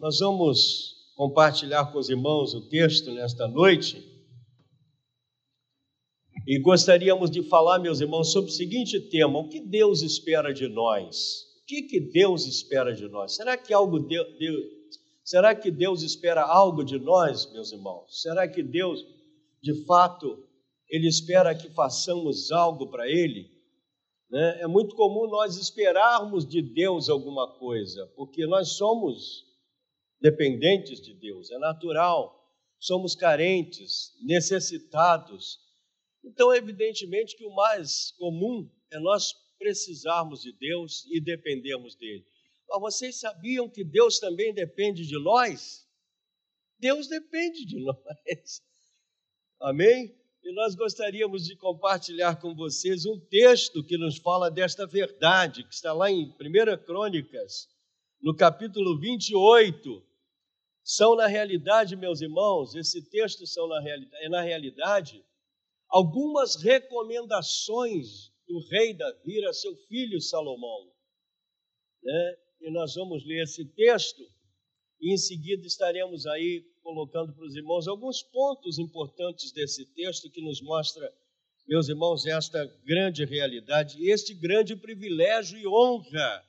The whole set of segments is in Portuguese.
Nós vamos compartilhar com os irmãos o texto nesta noite. E gostaríamos de falar, meus irmãos, sobre o seguinte tema: o que Deus espera de nós? O que, que Deus espera de nós? Será que algo de, de, será que Deus espera algo de nós, meus irmãos? Será que Deus, de fato, ele espera que façamos algo para ele? Né? É muito comum nós esperarmos de Deus alguma coisa, porque nós somos dependentes de Deus, é natural, somos carentes, necessitados. Então, evidentemente que o mais comum é nós precisarmos de Deus e dependermos dele. Mas vocês sabiam que Deus também depende de nós? Deus depende de nós. Amém? E nós gostaríamos de compartilhar com vocês um texto que nos fala desta verdade, que está lá em 1 Crônicas, no capítulo 28, são, na realidade, meus irmãos, esse texto são, na realidade, é, na realidade, algumas recomendações do rei Davi a seu filho Salomão. Né? E nós vamos ler esse texto e em seguida estaremos aí colocando para os irmãos alguns pontos importantes desse texto que nos mostra, meus irmãos, esta grande realidade, este grande privilégio e honra,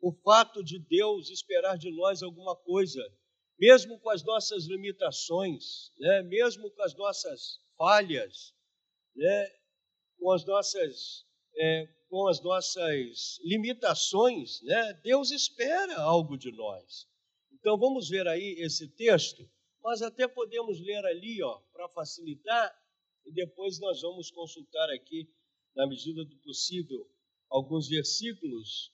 o fato de Deus esperar de nós alguma coisa mesmo com as nossas limitações, né? mesmo com as nossas falhas, né? com as nossas é, com as nossas limitações, né? Deus espera algo de nós. Então vamos ver aí esse texto. Nós até podemos ler ali, ó, para facilitar, e depois nós vamos consultar aqui, na medida do possível, alguns versículos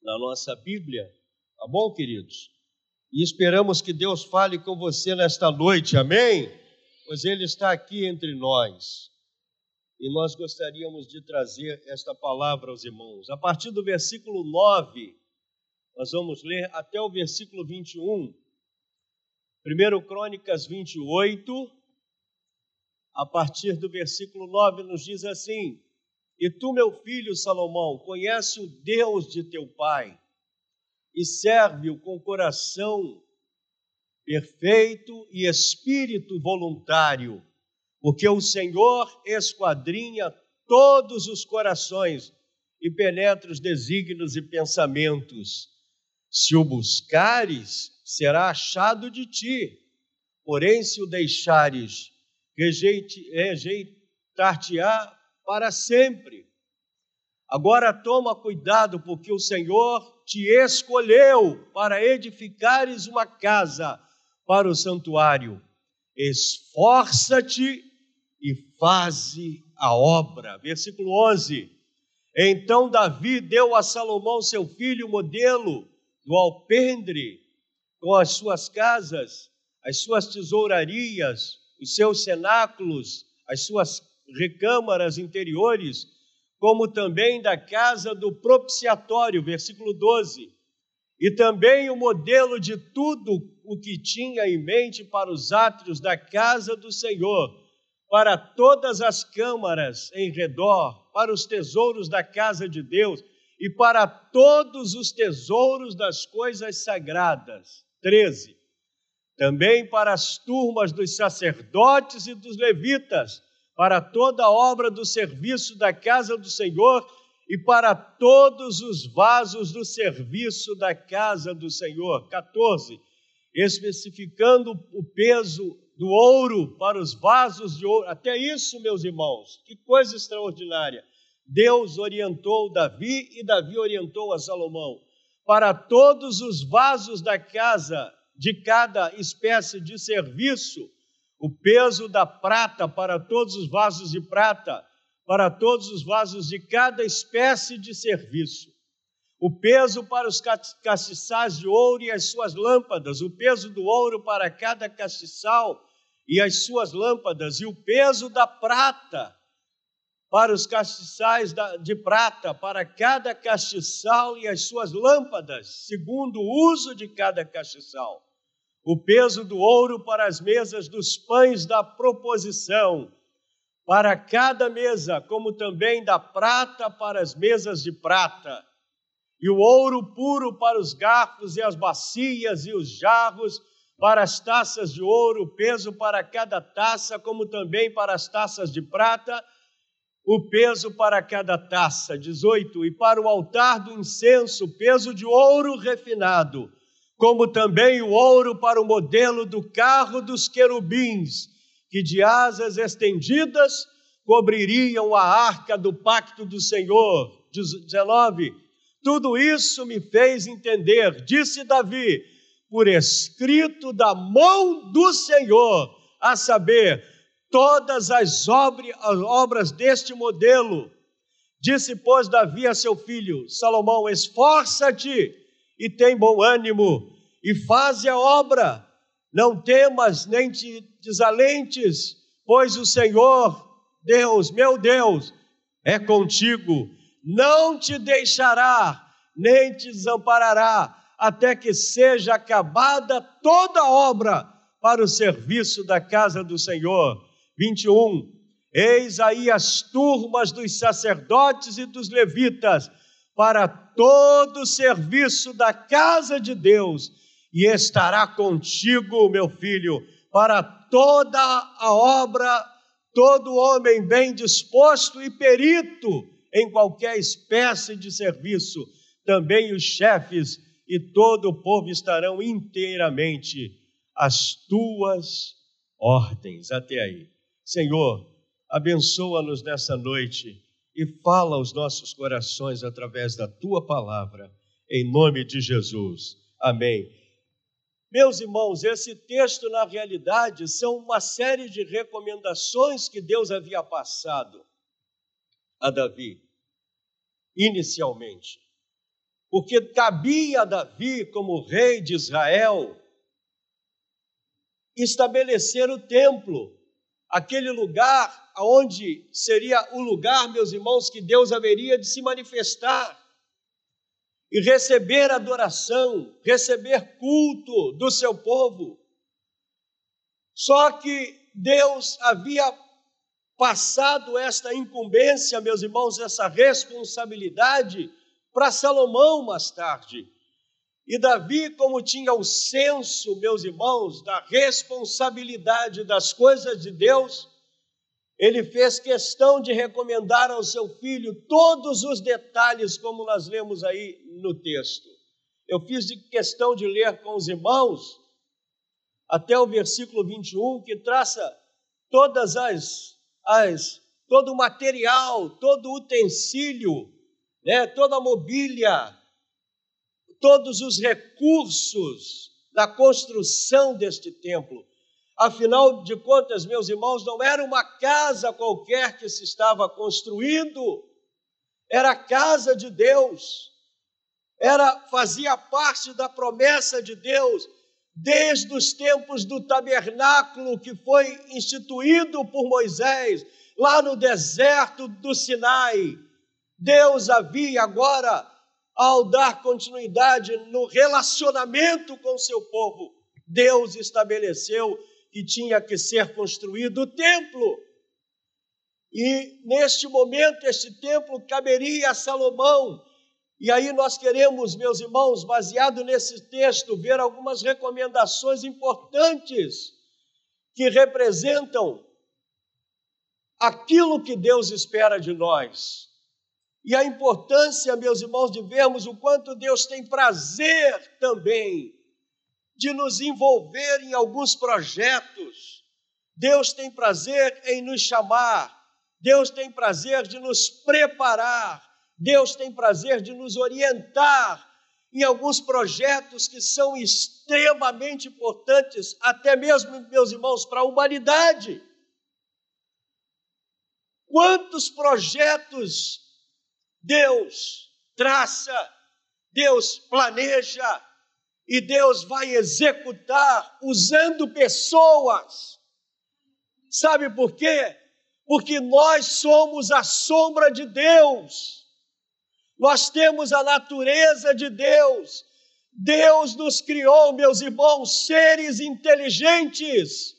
na nossa Bíblia. Tá bom, queridos? E esperamos que Deus fale com você nesta noite, amém? Pois Ele está aqui entre nós. E nós gostaríamos de trazer esta palavra aos irmãos. A partir do versículo 9, nós vamos ler até o versículo 21. Primeiro Crônicas 28, a partir do versículo 9, nos diz assim: E tu, meu filho Salomão, conhece o Deus de teu pai e serve-o com coração perfeito e espírito voluntário, porque o Senhor esquadrinha todos os corações e penetra os desígnios e pensamentos. Se o buscares, será achado de ti, porém, se o deixares, rejeitar-te-á para sempre. Agora toma cuidado, porque o Senhor te escolheu para edificares uma casa para o santuário. Esforça-te e faze a obra. Versículo 11. Então Davi deu a Salomão, seu filho, o modelo do alpendre, com as suas casas, as suas tesourarias, os seus cenáculos, as suas recâmaras interiores, como também da casa do propiciatório, versículo 12. E também o modelo de tudo o que tinha em mente para os átrios da casa do Senhor, para todas as câmaras em redor, para os tesouros da casa de Deus e para todos os tesouros das coisas sagradas. 13. Também para as turmas dos sacerdotes e dos levitas, para toda a obra do serviço da casa do Senhor e para todos os vasos do serviço da casa do Senhor. 14. Especificando o peso do ouro para os vasos de ouro. Até isso, meus irmãos, que coisa extraordinária. Deus orientou Davi e Davi orientou a Salomão para todos os vasos da casa de cada espécie de serviço o peso da prata para todos os vasos de prata, para todos os vasos de cada espécie de serviço. O peso para os castiçais de ouro e as suas lâmpadas, o peso do ouro para cada castiçal e as suas lâmpadas, e o peso da prata para os castiçais de prata, para cada castiçal e as suas lâmpadas, segundo o uso de cada castiçal o peso do ouro para as mesas dos pães da proposição, para cada mesa, como também da prata para as mesas de prata, e o ouro puro para os garfos e as bacias e os jarros, para as taças de ouro, peso para cada taça, como também para as taças de prata, o peso para cada taça. 18. E para o altar do incenso, peso de ouro refinado, como também o ouro para o modelo do carro dos querubins, que de asas estendidas cobririam a arca do pacto do Senhor. 19 tudo isso me fez entender, disse Davi, por escrito da mão do Senhor, a saber, todas as obras deste modelo. Disse, pois, Davi a seu filho Salomão: Esforça-te e tem bom ânimo, e faze a obra, não temas nem te desalentes, pois o Senhor, Deus, meu Deus, é contigo não te deixará, nem te desamparará, até que seja acabada toda a obra para o serviço da casa do Senhor. 21. Eis aí as turmas dos sacerdotes e dos levitas para todo o serviço da casa de Deus, e estará contigo, meu filho, para toda a obra, todo homem bem disposto e perito em qualquer espécie de serviço, também os chefes e todo o povo estarão inteiramente às tuas ordens. Até aí. Senhor, abençoa-nos nessa noite e fala aos nossos corações através da tua palavra, em nome de Jesus. Amém. Meus irmãos, esse texto, na realidade, são uma série de recomendações que Deus havia passado a Davi, inicialmente. Porque cabia a Davi, como rei de Israel, estabelecer o templo, aquele lugar onde seria o lugar, meus irmãos, que Deus haveria de se manifestar e receber adoração, receber culto do seu povo. Só que Deus havia passado esta incumbência, meus irmãos, essa responsabilidade para Salomão mais tarde. E Davi, como tinha o senso, meus irmãos, da responsabilidade das coisas de Deus, ele fez questão de recomendar ao seu filho todos os detalhes, como nós lemos aí no texto. Eu fiz de questão de ler com os irmãos até o versículo 21, que traça todas as as, todo o material, todo o utensílio, né, toda a mobília, todos os recursos da construção deste templo. Afinal de contas, meus irmãos, não era uma casa qualquer que se estava construindo, era a casa de Deus. Era fazia parte da promessa de Deus desde os tempos do tabernáculo que foi instituído por Moisés, lá no deserto do Sinai. Deus havia agora, ao dar continuidade no relacionamento com seu povo, Deus estabeleceu que tinha que ser construído o templo. E neste momento, este templo caberia a Salomão, e aí nós queremos, meus irmãos, baseado nesse texto, ver algumas recomendações importantes que representam aquilo que Deus espera de nós. E a importância, meus irmãos, de vermos o quanto Deus tem prazer também de nos envolver em alguns projetos. Deus tem prazer em nos chamar. Deus tem prazer de nos preparar Deus tem prazer de nos orientar em alguns projetos que são extremamente importantes, até mesmo, meus irmãos, para a humanidade. Quantos projetos Deus traça, Deus planeja e Deus vai executar usando pessoas. Sabe por quê? Porque nós somos a sombra de Deus. Nós temos a natureza de Deus. Deus nos criou, meus irmãos, seres inteligentes,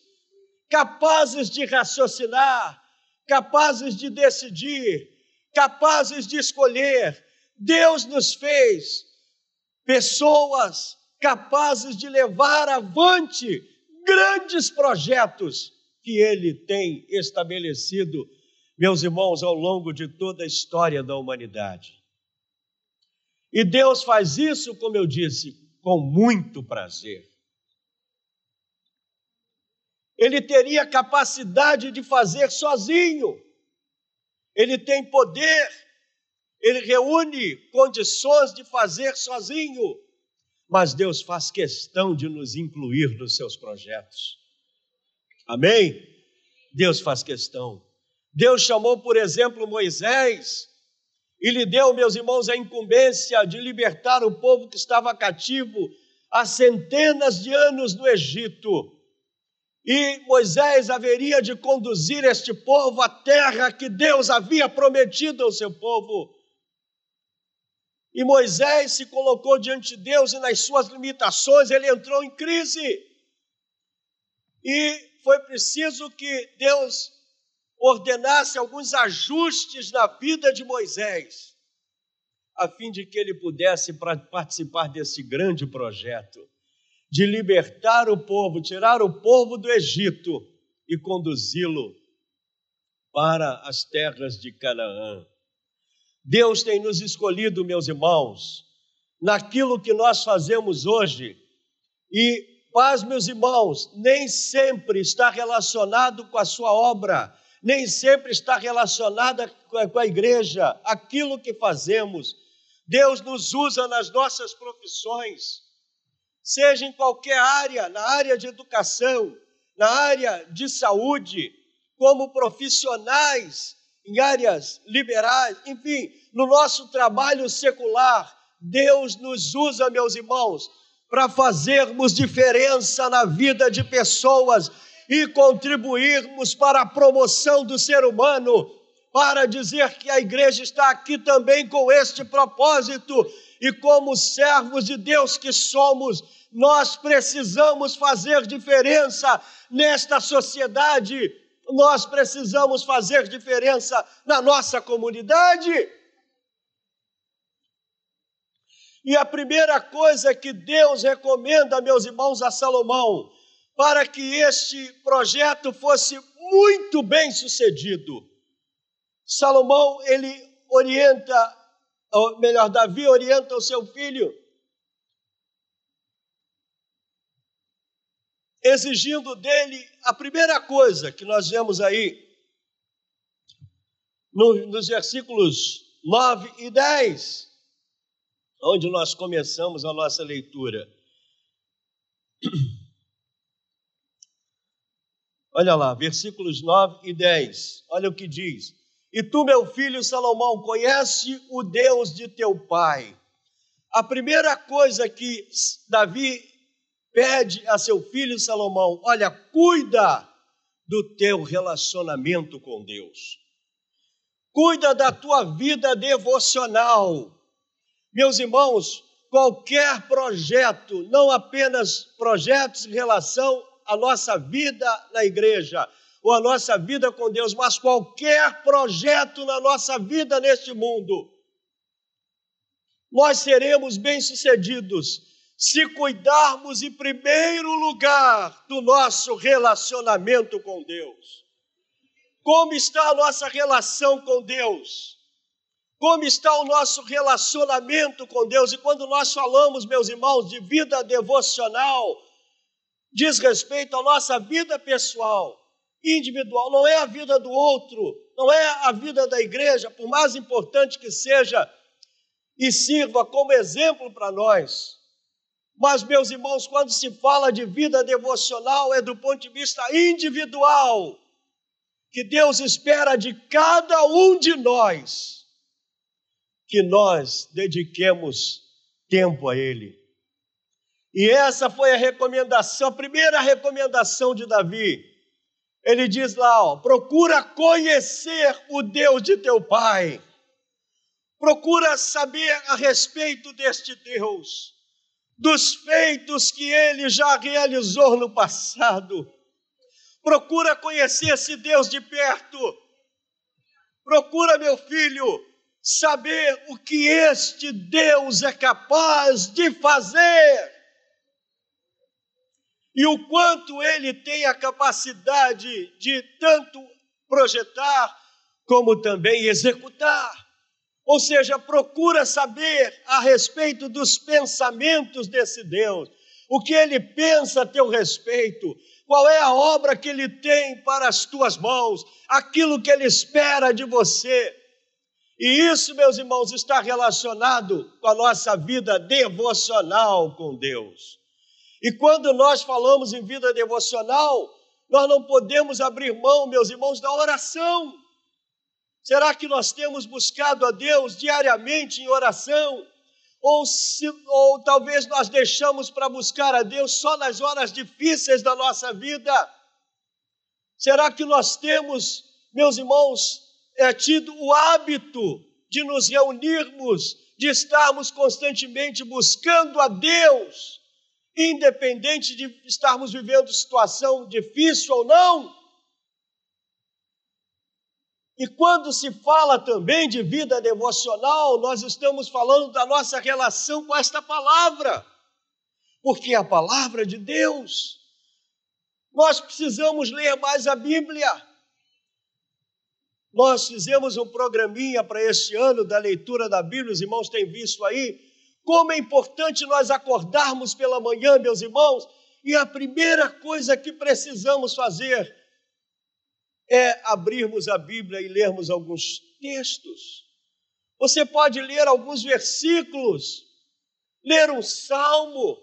capazes de raciocinar, capazes de decidir, capazes de escolher. Deus nos fez pessoas capazes de levar avante grandes projetos que Ele tem estabelecido, meus irmãos, ao longo de toda a história da humanidade. E Deus faz isso, como eu disse, com muito prazer. Ele teria capacidade de fazer sozinho. Ele tem poder, ele reúne condições de fazer sozinho, mas Deus faz questão de nos incluir nos seus projetos. Amém? Deus faz questão. Deus chamou, por exemplo, Moisés e lhe deu, meus irmãos, a incumbência de libertar o povo que estava cativo há centenas de anos no Egito. E Moisés haveria de conduzir este povo à terra que Deus havia prometido ao seu povo. E Moisés se colocou diante de Deus e nas suas limitações ele entrou em crise. E foi preciso que Deus ordenasse alguns ajustes na vida de Moisés, a fim de que ele pudesse participar desse grande projeto de libertar o povo, tirar o povo do Egito e conduzi-lo para as terras de Canaã. Deus tem nos escolhido, meus irmãos, naquilo que nós fazemos hoje. E paz, meus irmãos, nem sempre está relacionado com a sua obra, nem sempre está relacionada com a igreja, aquilo que fazemos. Deus nos usa nas nossas profissões, seja em qualquer área, na área de educação, na área de saúde, como profissionais em áreas liberais, enfim, no nosso trabalho secular, Deus nos usa, meus irmãos, para fazermos diferença na vida de pessoas e contribuirmos para a promoção do ser humano, para dizer que a igreja está aqui também com este propósito e como servos de Deus que somos, nós precisamos fazer diferença nesta sociedade, nós precisamos fazer diferença na nossa comunidade. E a primeira coisa que Deus recomenda, meus irmãos, a Salomão, para que este projeto fosse muito bem sucedido, Salomão ele orienta ou melhor, Davi orienta o seu filho, exigindo dele a primeira coisa que nós vemos aí, no, nos versículos 9 e 10, onde nós começamos a nossa leitura. Olha lá, versículos 9 e 10, olha o que diz. E tu, meu filho Salomão, conhece o Deus de teu pai. A primeira coisa que Davi pede a seu filho Salomão: olha, cuida do teu relacionamento com Deus, cuida da tua vida devocional. Meus irmãos, qualquer projeto, não apenas projetos em relação à nossa vida na igreja, ou a nossa vida com Deus, mas qualquer projeto na nossa vida neste mundo, nós seremos bem-sucedidos se cuidarmos em primeiro lugar do nosso relacionamento com Deus. Como está a nossa relação com Deus? Como está o nosso relacionamento com Deus? E quando nós falamos, meus irmãos, de vida devocional, diz respeito à nossa vida pessoal individual, não é a vida do outro, não é a vida da igreja, por mais importante que seja e sirva como exemplo para nós. Mas, meus irmãos, quando se fala de vida devocional, é do ponto de vista individual, que Deus espera de cada um de nós que nós dediquemos tempo a Ele. E essa foi a recomendação, a primeira recomendação de Davi ele diz lá, ó, procura conhecer o Deus de teu pai. Procura saber a respeito deste Deus, dos feitos que ele já realizou no passado. Procura conhecer esse Deus de perto. Procura, meu filho, saber o que este Deus é capaz de fazer e o quanto ele tem a capacidade de tanto projetar como também executar. Ou seja, procura saber a respeito dos pensamentos desse Deus, o que ele pensa a teu respeito, qual é a obra que ele tem para as tuas mãos, aquilo que ele espera de você. E isso, meus irmãos, está relacionado com a nossa vida devocional com Deus. E quando nós falamos em vida devocional, nós não podemos abrir mão, meus irmãos, da oração. Será que nós temos buscado a Deus diariamente em oração? Ou, se, ou talvez nós deixamos para buscar a Deus só nas horas difíceis da nossa vida? Será que nós temos, meus irmãos, é, tido o hábito de nos reunirmos, de estarmos constantemente buscando a Deus? Independente de estarmos vivendo situação difícil ou não. E quando se fala também de vida devocional, nós estamos falando da nossa relação com esta palavra, porque é a palavra de Deus. Nós precisamos ler mais a Bíblia. Nós fizemos um programinha para este ano da leitura da Bíblia, os irmãos têm visto aí, como é importante nós acordarmos pela manhã, meus irmãos, e a primeira coisa que precisamos fazer é abrirmos a Bíblia e lermos alguns textos. Você pode ler alguns versículos, ler um salmo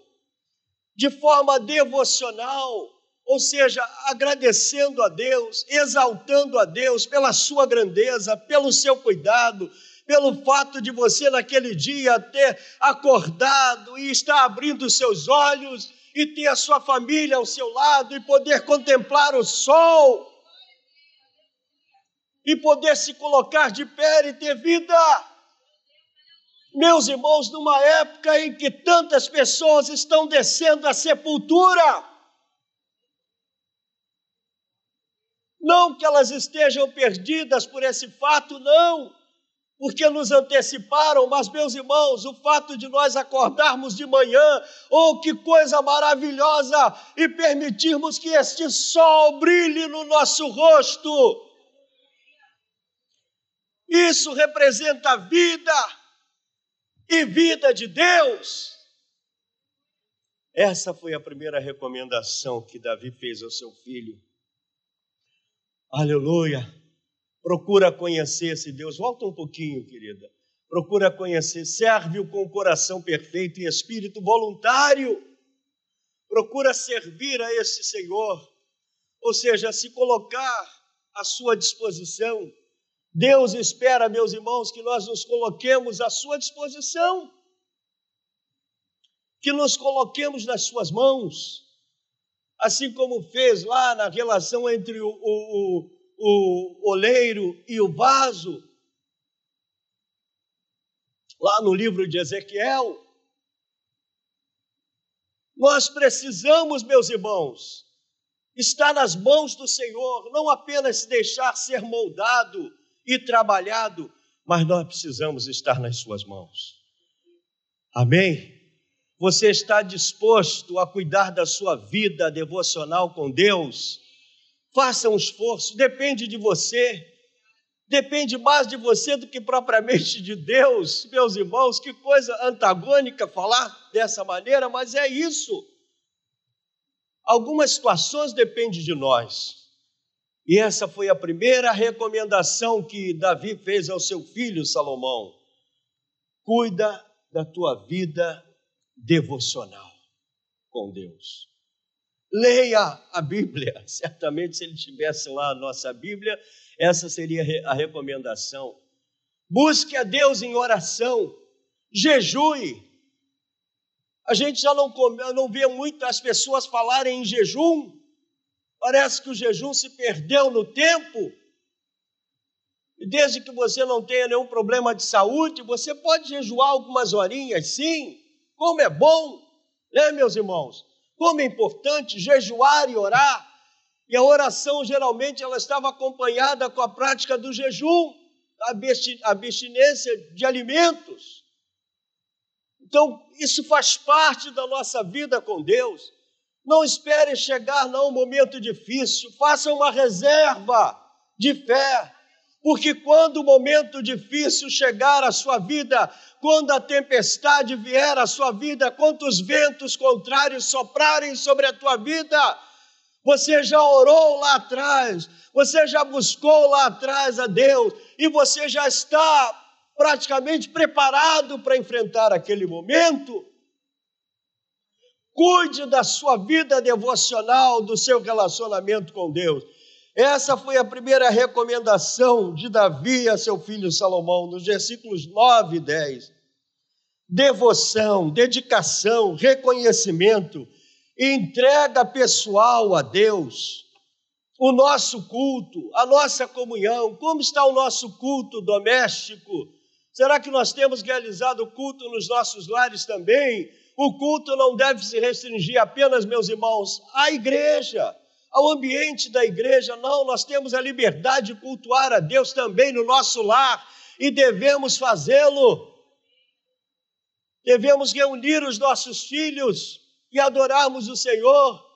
de forma devocional, ou seja, agradecendo a Deus, exaltando a Deus pela sua grandeza, pelo seu cuidado, pelo fato de você naquele dia ter acordado e estar abrindo seus olhos e ter a sua família ao seu lado e poder contemplar o sol e poder se colocar de pé e ter vida. Meus irmãos, numa época em que tantas pessoas estão descendo à sepultura, não que elas estejam perdidas por esse fato, não porque nos anteciparam, mas, meus irmãos, o fato de nós acordarmos de manhã, oh, que coisa maravilhosa, e permitirmos que este sol brilhe no nosso rosto. Isso representa vida e vida de Deus. Essa foi a primeira recomendação que Davi fez ao seu filho. Aleluia. Procura conhecer esse Deus. Volta um pouquinho, querida. Procura conhecer. Serve-o com o coração perfeito e espírito voluntário. Procura servir a esse Senhor. Ou seja, se colocar à sua disposição. Deus espera, meus irmãos, que nós nos coloquemos à sua disposição. Que nos coloquemos nas suas mãos. Assim como fez lá na relação entre o, o, oleiro e o vaso, lá no livro de Ezequiel. Nós precisamos, meus irmãos, estar nas mãos do Senhor, não apenas deixar ser moldado e trabalhado, mas nós precisamos estar nas Suas mãos. Amém? Você está disposto a cuidar da sua vida devocional com Deus? Faça um esforço, depende de você, depende mais de você do que propriamente de Deus, meus irmãos. Que coisa antagônica falar dessa maneira, mas é isso. Algumas situações dependem de nós. E essa foi a primeira recomendação que Davi fez ao seu filho Salomão. Cuida da tua vida devocional com Deus. Leia a Bíblia. Certamente, se ele tivesse lá a nossa Bíblia, essa seria a recomendação. Busque a Deus em oração, jejue. A gente já não, não vê muitas pessoas falarem em jejum. Parece que o jejum se perdeu no tempo. E desde que você não tenha nenhum problema de saúde, você pode jejuar algumas horinhas, sim. Como é bom, né, meus irmãos? Como é importante jejuar e orar. E a oração geralmente ela estava acompanhada com a prática do jejum. abstinência de alimentos. Então, isso faz parte da nossa vida com Deus. Não espere chegar num momento difícil, faça uma reserva de fé, porque quando o momento difícil chegar à sua vida, quando a tempestade vier à sua vida, quando os ventos contrários soprarem sobre a tua vida, você já orou lá atrás, você já buscou lá atrás a Deus e você já está praticamente preparado para enfrentar aquele momento. Cuide da sua vida devocional, do seu relacionamento com Deus. Essa foi a primeira recomendação de Davi a seu filho Salomão, nos versículos 9 e 10. Devoção, dedicação, reconhecimento, entrega pessoal a Deus, o nosso culto, a nossa comunhão, como está o nosso culto doméstico? Será que nós temos realizado o culto nos nossos lares também? O culto não deve se restringir apenas, meus irmãos, à igreja, ao ambiente da igreja. Não, nós temos a liberdade de cultuar a Deus também no nosso lar e devemos fazê-lo. Devemos reunir os nossos filhos e adorarmos o Senhor.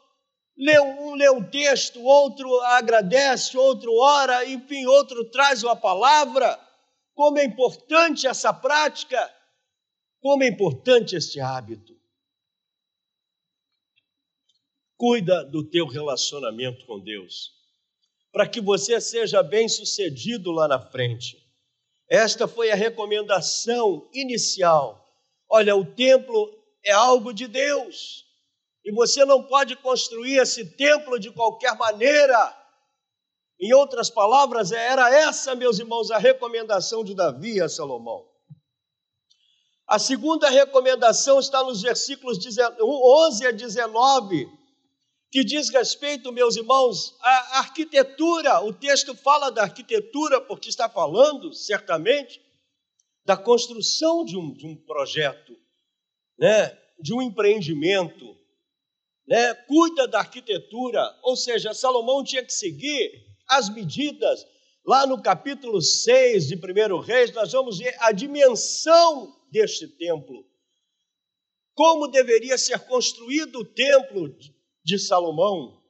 Lê um lê um texto, outro agradece, outro ora, enfim, outro traz uma palavra. Como é importante essa prática, como é importante este hábito. Cuida do teu relacionamento com Deus, para que você seja bem-sucedido lá na frente. Esta foi a recomendação inicial. Olha, o templo é algo de Deus. E você não pode construir esse templo de qualquer maneira. Em outras palavras, era essa, meus irmãos, a recomendação de Davi a Salomão. A segunda recomendação está nos versículos 11 a 19 que diz respeito, meus irmãos, à arquitetura. O texto fala da arquitetura, porque está falando, certamente, da construção de um, de um projeto, né? de um empreendimento. Né? Cuida da arquitetura, ou seja, Salomão tinha que seguir as medidas. Lá no capítulo 6 de 1 Reis, nós vamos ver a dimensão deste templo. Como deveria ser construído o templo de Salomão.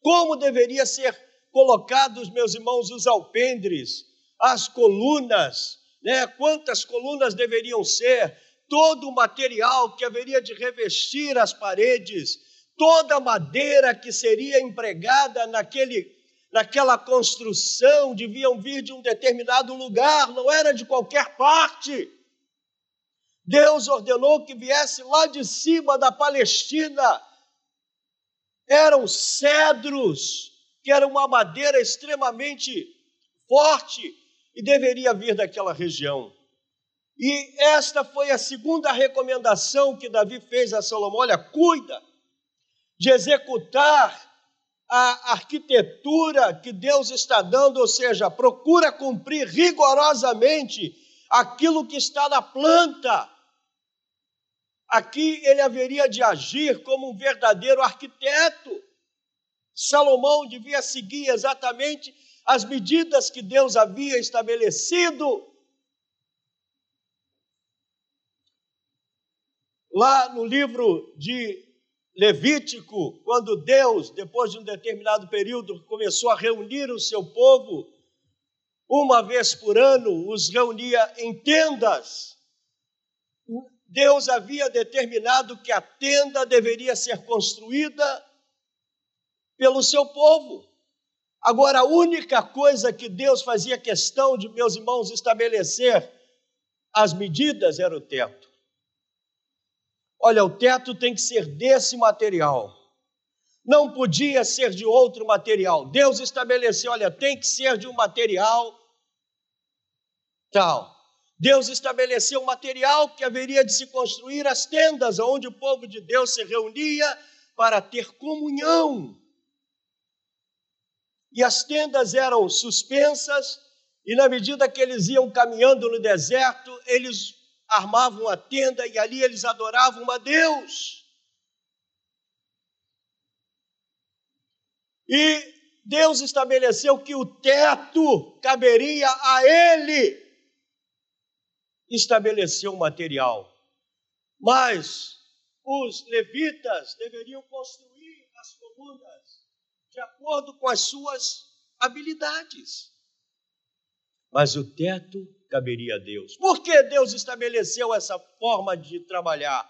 Como deveria ser colocados, meus irmãos, os alpendres, as colunas, né? Quantas colunas deveriam ser? Todo o material que haveria de revestir as paredes, toda a madeira que seria empregada naquele naquela construção deviam vir de um determinado lugar, não era de qualquer parte. Deus ordenou que viesse lá de cima da Palestina eram cedros, que era uma madeira extremamente forte e deveria vir daquela região. E esta foi a segunda recomendação que Davi fez a Salomão: olha, cuida de executar a arquitetura que Deus está dando, ou seja, procura cumprir rigorosamente aquilo que está na planta Aqui ele haveria de agir como um verdadeiro arquiteto. Salomão devia seguir exatamente as medidas que Deus havia estabelecido. Lá no livro de Levítico, quando Deus, depois de um determinado período, começou a reunir o seu povo, uma vez por ano, os reunia em tendas Deus havia determinado que a tenda deveria ser construída pelo seu povo. Agora, a única coisa que Deus fazia questão de, meus irmãos, estabelecer as medidas era o teto. Olha, o teto tem que ser desse material. Não podia ser de outro material. Deus estabeleceu, olha, tem que ser de um material tal. Deus estabeleceu o material que haveria de se construir as tendas, onde o povo de Deus se reunia para ter comunhão. E as tendas eram suspensas, e na medida que eles iam caminhando no deserto, eles armavam a tenda e ali eles adoravam a Deus. E Deus estabeleceu que o teto caberia a ele. Estabeleceu o material. Mas os levitas deveriam construir as colunas de acordo com as suas habilidades. Mas o teto caberia a Deus. Por que Deus estabeleceu essa forma de trabalhar?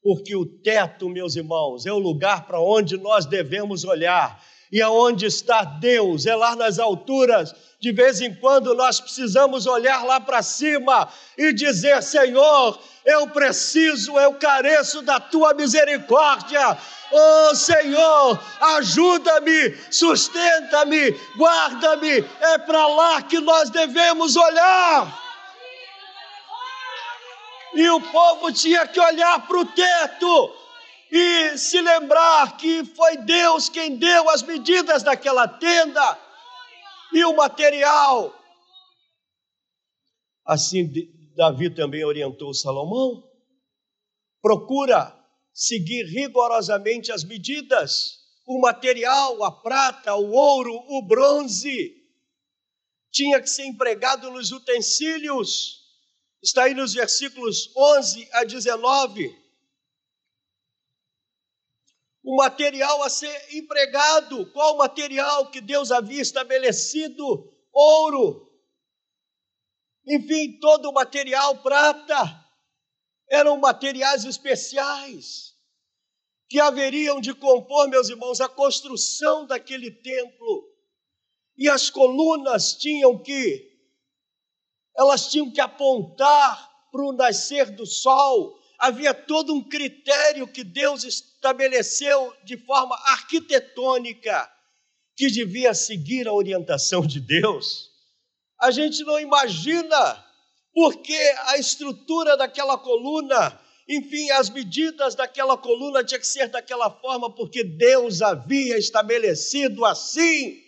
Porque o teto, meus irmãos, é o lugar para onde nós devemos olhar. E aonde está Deus? É lá nas alturas. De vez em quando nós precisamos olhar lá para cima e dizer: Senhor, eu preciso, eu careço da tua misericórdia. Oh Senhor, ajuda-me, sustenta-me, guarda-me. É para lá que nós devemos olhar. E o povo tinha que olhar para o teto e se lembrar que foi Deus quem deu as medidas daquela tenda e o material. Assim, Davi também orientou Salomão: procura seguir rigorosamente as medidas, o material, a prata, o ouro, o bronze, tinha que ser empregado nos utensílios está aí nos versículos 11 a 19. O material a ser empregado, qual material que Deus havia estabelecido? Ouro. Enfim, todo o material prata. Eram materiais especiais que haveriam de compor, meus irmãos, a construção daquele templo. E as colunas tinham que elas tinham que apontar para o nascer do sol. Havia todo um critério que Deus estabeleceu de forma arquitetônica que devia seguir a orientação de Deus. A gente não imagina porque a estrutura daquela coluna, enfim, as medidas daquela coluna tinha que ser daquela forma, porque Deus havia estabelecido assim.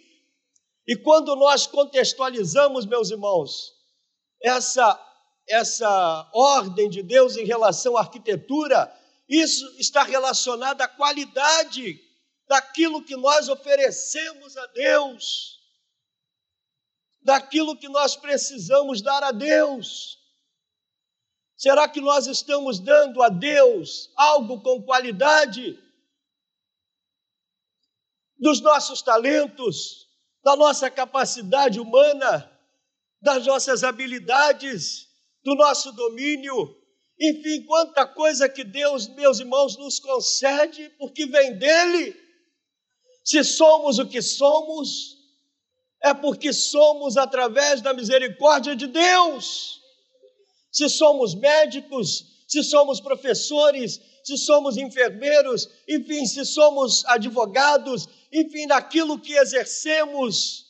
E quando nós contextualizamos, meus irmãos, essa, essa ordem de Deus em relação à arquitetura, isso está relacionado à qualidade daquilo que nós oferecemos a Deus, daquilo que nós precisamos dar a Deus. Será que nós estamos dando a Deus algo com qualidade? Dos nossos talentos, da nossa capacidade humana, das nossas habilidades, do nosso domínio, enfim, quanta coisa que Deus, meus irmãos, nos concede, porque vem dEle. Se somos o que somos, é porque somos através da misericórdia de Deus. Se somos médicos, se somos professores, se somos enfermeiros, enfim, se somos advogados, enfim, naquilo que exercemos,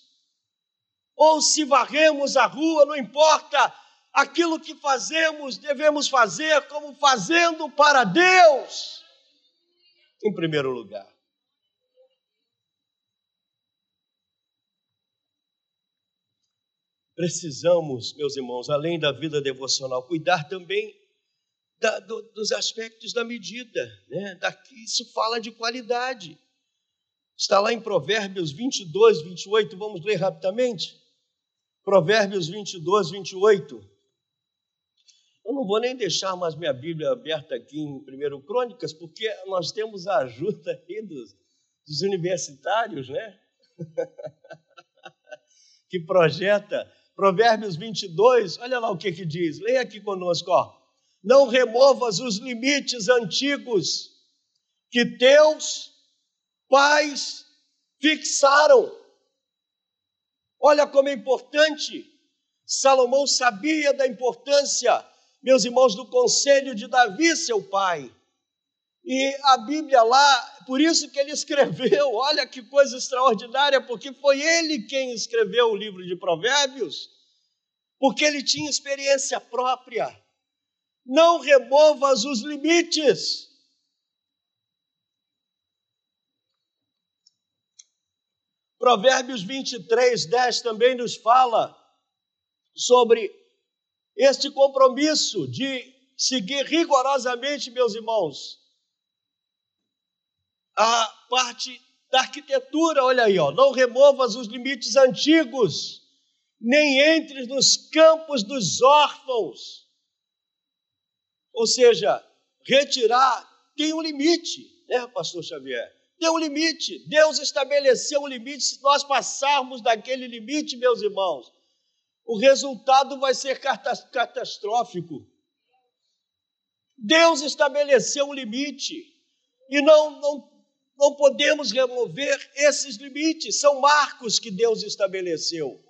ou se varremos a rua, não importa, aquilo que fazemos, devemos fazer como fazendo para Deus, em primeiro lugar. Precisamos, meus irmãos, além da vida devocional, cuidar também da, do, dos aspectos da medida. Né? Daqui, isso fala de qualidade. Está lá em Provérbios 22, 28, vamos ler rapidamente. Provérbios 22, 28. Eu não vou nem deixar mais minha Bíblia aberta aqui em 1 Crônicas, porque nós temos a ajuda aí dos, dos universitários, né? que projeta. Provérbios 22, olha lá o que, que diz. Leia aqui conosco, ó. Não removas os limites antigos que teus pais fixaram Olha como é importante. Salomão sabia da importância, meus irmãos, do conselho de Davi, seu pai. E a Bíblia lá, por isso que ele escreveu, olha que coisa extraordinária, porque foi ele quem escreveu o livro de Provérbios, porque ele tinha experiência própria. Não removas os limites. Provérbios 23, 10 também nos fala sobre este compromisso de seguir rigorosamente, meus irmãos, a parte da arquitetura, olha aí, ó, não removas os limites antigos, nem entres nos campos dos órfãos. Ou seja, retirar tem um limite, né, pastor Xavier? Tem um limite. Deus estabeleceu um limite. Se nós passarmos daquele limite, meus irmãos, o resultado vai ser catastrófico. Deus estabeleceu um limite e não, não não podemos remover esses limites, são marcos que Deus estabeleceu.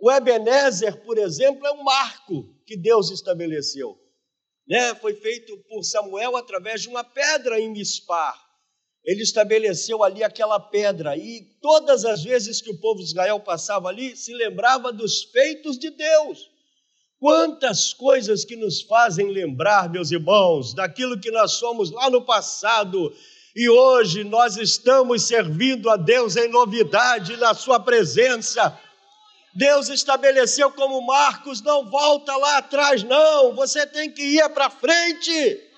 O Ebenezer, por exemplo, é um marco que Deus estabeleceu. Né? Foi feito por Samuel através de uma pedra em Mispar. Ele estabeleceu ali aquela pedra e todas as vezes que o povo de Israel passava ali, se lembrava dos feitos de Deus. Quantas coisas que nos fazem lembrar, meus irmãos, daquilo que nós somos lá no passado, e hoje nós estamos servindo a Deus em novidade na Sua presença. Deus estabeleceu como marcos, não volta lá atrás, não, você tem que ir para frente.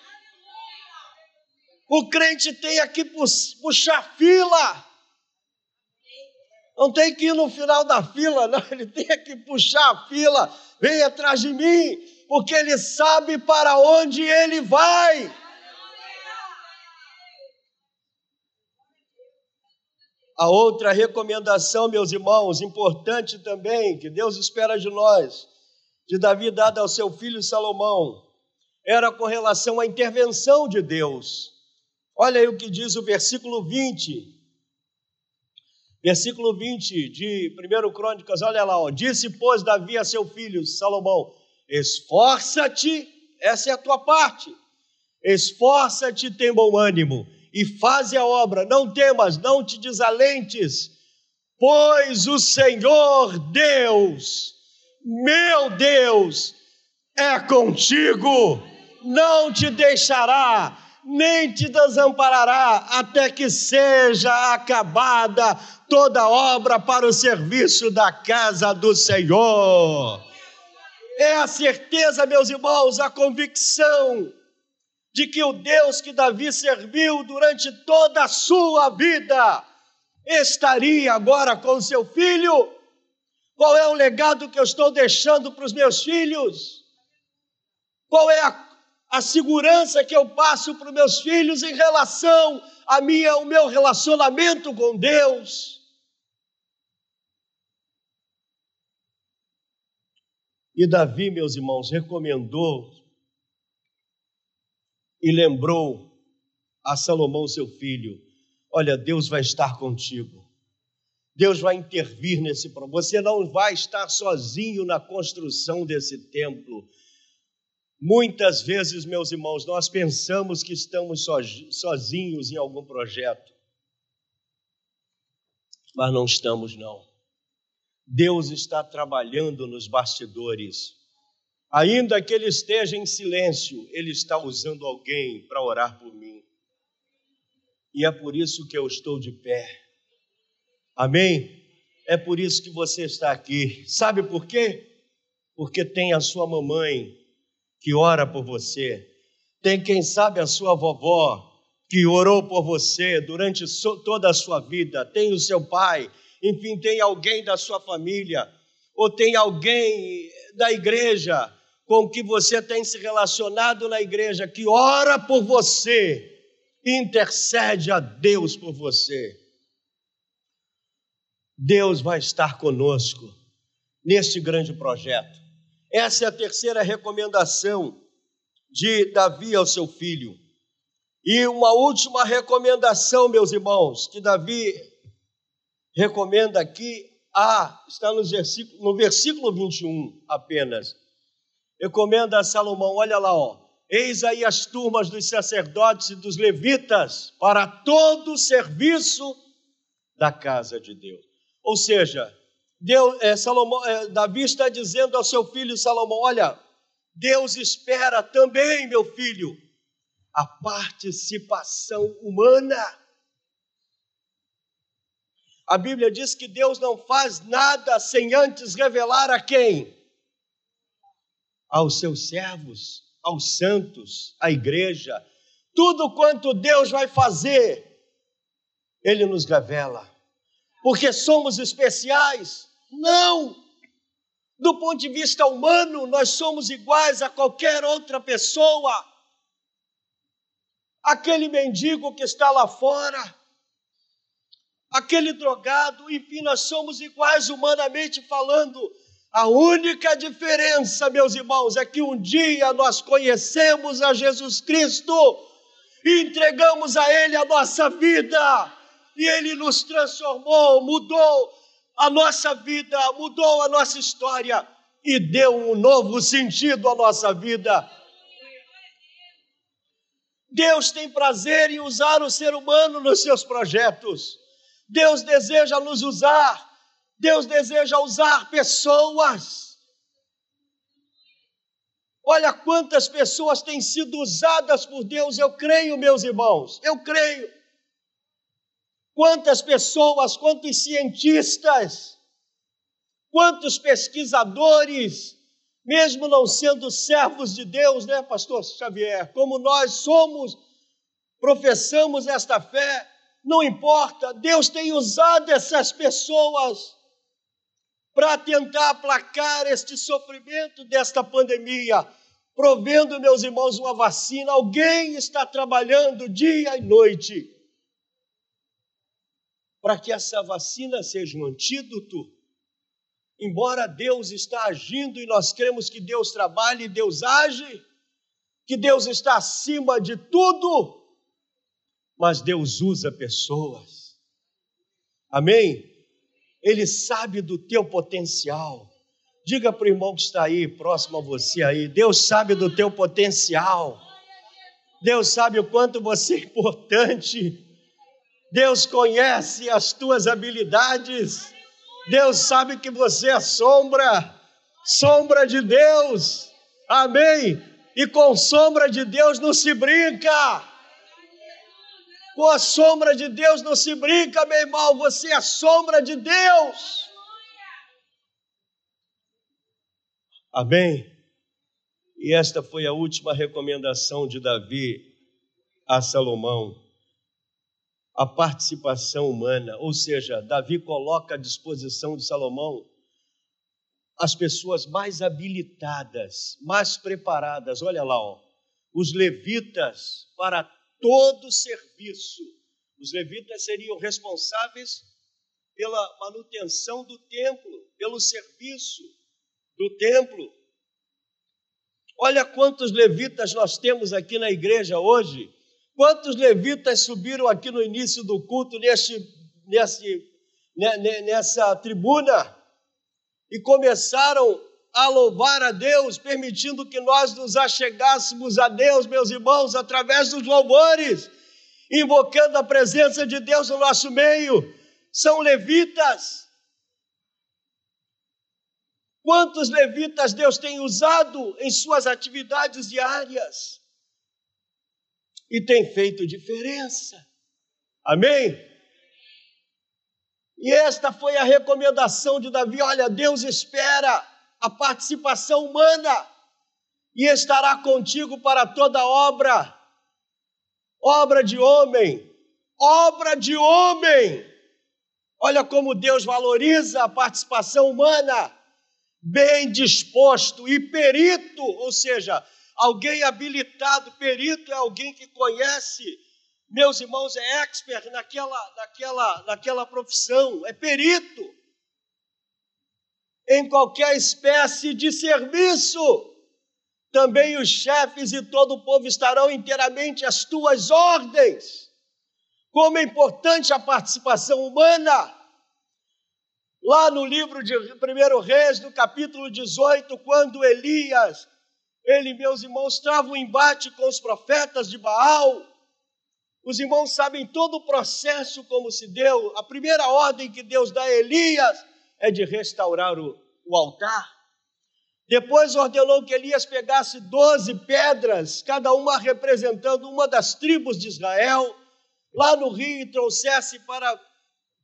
O crente tem aqui puxar fila. Não tem que ir no final da fila, não, ele tem que puxar a fila. Vem atrás de mim, porque ele sabe para onde ele vai. A outra recomendação, meus irmãos, importante também, que Deus espera de nós, de Davi dada ao seu filho Salomão, era com relação à intervenção de Deus. Olha aí o que diz o versículo 20. Versículo 20 de 1 Crônicas, olha lá, ó. Disse, pois, Davi a seu filho Salomão: Esforça-te, essa é a tua parte. Esforça-te, tem bom ânimo e faze a obra, não temas, não te desalentes, pois o Senhor Deus, meu Deus, é contigo, não te deixará, nem te desamparará, até que seja acabada toda obra para o serviço da casa do Senhor. É a certeza, meus irmãos, a convicção de que o Deus que Davi serviu durante toda a sua vida estaria agora com seu filho? Qual é o legado que eu estou deixando para os meus filhos? Qual é a, a segurança que eu passo para os meus filhos em relação a minha, ao meu relacionamento com Deus? E Davi, meus irmãos, recomendou e lembrou a Salomão, seu filho: Olha, Deus vai estar contigo. Deus vai intervir nesse problema. Você não vai estar sozinho na construção desse templo. Muitas vezes, meus irmãos, nós pensamos que estamos sozinhos em algum projeto, mas não estamos, não. Deus está trabalhando nos bastidores. Ainda que ele esteja em silêncio, ele está usando alguém para orar por mim. E é por isso que eu estou de pé. Amém? É por isso que você está aqui. Sabe por quê? Porque tem a sua mamãe que ora por você. Tem, quem sabe, a sua vovó que orou por você durante toda a sua vida. Tem o seu pai. Enfim, tem alguém da sua família. Ou tem alguém da igreja com que você tem se relacionado na igreja, que ora por você, intercede a Deus por você. Deus vai estar conosco neste grande projeto. Essa é a terceira recomendação de Davi ao seu filho. E uma última recomendação, meus irmãos, que Davi recomenda aqui, ah, está no versículo, no versículo 21 apenas recomenda a Salomão: olha lá, ó, eis aí as turmas dos sacerdotes e dos levitas para todo o serviço da casa de Deus. Ou seja, Deus, é, Salomão, é, Davi está dizendo ao seu filho Salomão: olha, Deus espera também, meu filho, a participação humana. A Bíblia diz que Deus não faz nada sem antes revelar a quem? aos seus servos, aos santos, à igreja, tudo quanto Deus vai fazer, Ele nos revela. Porque somos especiais? Não! Do ponto de vista humano, nós somos iguais a qualquer outra pessoa. Aquele mendigo que está lá fora, aquele drogado, enfim, nós somos iguais humanamente falando. A única diferença, meus irmãos, é que um dia nós conhecemos a Jesus Cristo e entregamos a Ele a nossa vida, e Ele nos transformou, mudou a nossa vida, mudou a nossa história e deu um novo sentido à nossa vida. Deus tem prazer em usar o ser humano nos seus projetos. Deus deseja nos usar. Deus deseja usar pessoas. Olha quantas pessoas têm sido usadas por Deus, eu creio, meus irmãos, eu creio. Quantas pessoas, quantos cientistas, quantos pesquisadores, mesmo não sendo servos de Deus, né, Pastor Xavier? Como nós somos, professamos esta fé, não importa, Deus tem usado essas pessoas para tentar aplacar este sofrimento desta pandemia, provendo, meus irmãos, uma vacina. Alguém está trabalhando dia e noite para que essa vacina seja um antídoto. Embora Deus está agindo e nós cremos que Deus trabalha e Deus age, que Deus está acima de tudo, mas Deus usa pessoas. Amém? Ele sabe do teu potencial. Diga para o irmão que está aí, próximo a você aí, Deus sabe do teu potencial. Deus sabe o quanto você é importante. Deus conhece as tuas habilidades. Deus sabe que você é sombra, sombra de Deus. Amém? E com sombra de Deus não se brinca. Com a sombra de Deus não se brinca, meu irmão. Você é sombra de Deus. Amém? E esta foi a última recomendação de Davi a Salomão a participação humana, ou seja, Davi coloca à disposição de Salomão as pessoas mais habilitadas, mais preparadas. Olha lá, ó, os levitas para todo serviço. Os levitas seriam responsáveis pela manutenção do templo, pelo serviço do templo. Olha quantos levitas nós temos aqui na igreja hoje. Quantos levitas subiram aqui no início do culto, neste, nessa tribuna, e começaram a louvar a Deus, permitindo que nós nos achegássemos a Deus, meus irmãos, através dos louvores, invocando a presença de Deus no nosso meio. São levitas. Quantos levitas Deus tem usado em suas atividades diárias? E tem feito diferença. Amém? E esta foi a recomendação de Davi: olha, Deus espera a participação humana e estará contigo para toda obra, obra de homem, obra de homem. Olha como Deus valoriza a participação humana, bem disposto e perito, ou seja, Alguém habilitado, perito é alguém que conhece, meus irmãos, é expert naquela, naquela, naquela profissão, é perito em qualquer espécie de serviço. Também os chefes e todo o povo estarão inteiramente às tuas ordens. Como é importante a participação humana. Lá no livro de 1 Reis, no capítulo 18, quando Elias ele, meus irmãos, trava um embate com os profetas de Baal. Os irmãos sabem todo o processo como se deu. A primeira ordem que Deus dá a Elias é de restaurar o, o altar. Depois ordenou que Elias pegasse doze pedras, cada uma representando uma das tribos de Israel, lá no rio e trouxesse para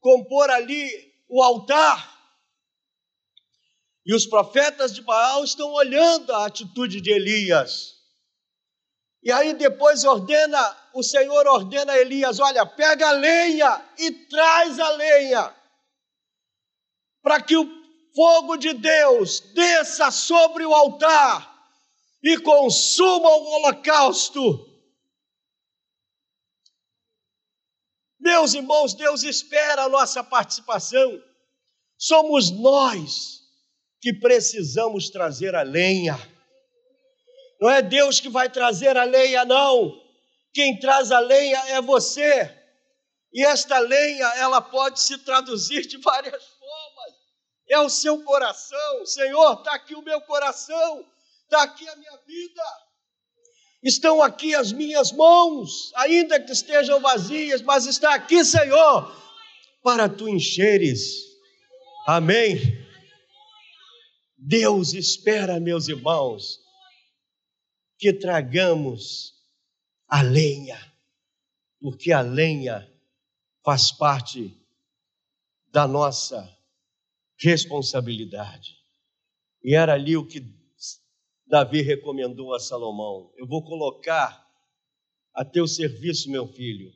compor ali o altar. E os profetas de Baal estão olhando a atitude de Elias. E aí depois ordena o Senhor ordena a Elias: olha, pega a lenha e traz a lenha, para que o fogo de Deus desça sobre o altar e consuma o holocausto. Meus irmãos, Deus espera a nossa participação. Somos nós que precisamos trazer a lenha. Não é Deus que vai trazer a lenha, não. Quem traz a lenha é você. E esta lenha, ela pode se traduzir de várias formas. É o seu coração. Senhor, está aqui o meu coração, está aqui a minha vida. Estão aqui as minhas mãos, ainda que estejam vazias, mas está aqui, Senhor, para tu encheres. Amém. Deus espera, meus irmãos, que tragamos a lenha, porque a lenha faz parte da nossa responsabilidade. E era ali o que Davi recomendou a Salomão: Eu vou colocar a teu serviço, meu filho,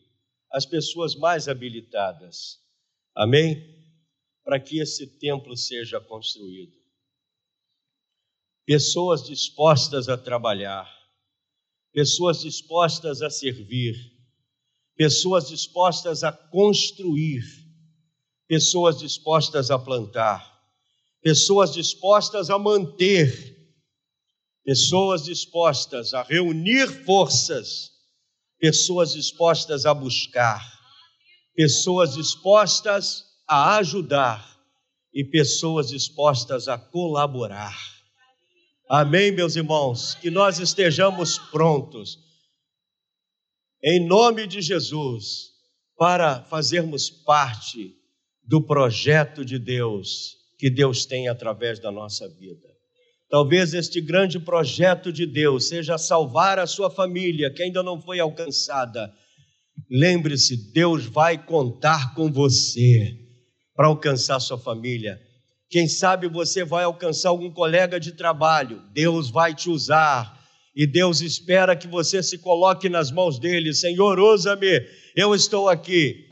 as pessoas mais habilitadas. Amém? Para que esse templo seja construído. Pessoas dispostas a trabalhar, pessoas dispostas a servir, pessoas dispostas a construir, pessoas dispostas a plantar, pessoas dispostas a manter. Pessoas dispostas a reunir forças, pessoas dispostas a buscar, pessoas dispostas a ajudar. E pessoas dispostas a colaborar. Amém, meus irmãos? Que nós estejamos prontos, em nome de Jesus, para fazermos parte do projeto de Deus que Deus tem através da nossa vida. Talvez este grande projeto de Deus seja salvar a sua família que ainda não foi alcançada. Lembre-se, Deus vai contar com você para alcançar sua família. Quem sabe você vai alcançar algum colega de trabalho, Deus vai te usar. E Deus espera que você se coloque nas mãos dele. Senhor, usa-me, eu estou aqui.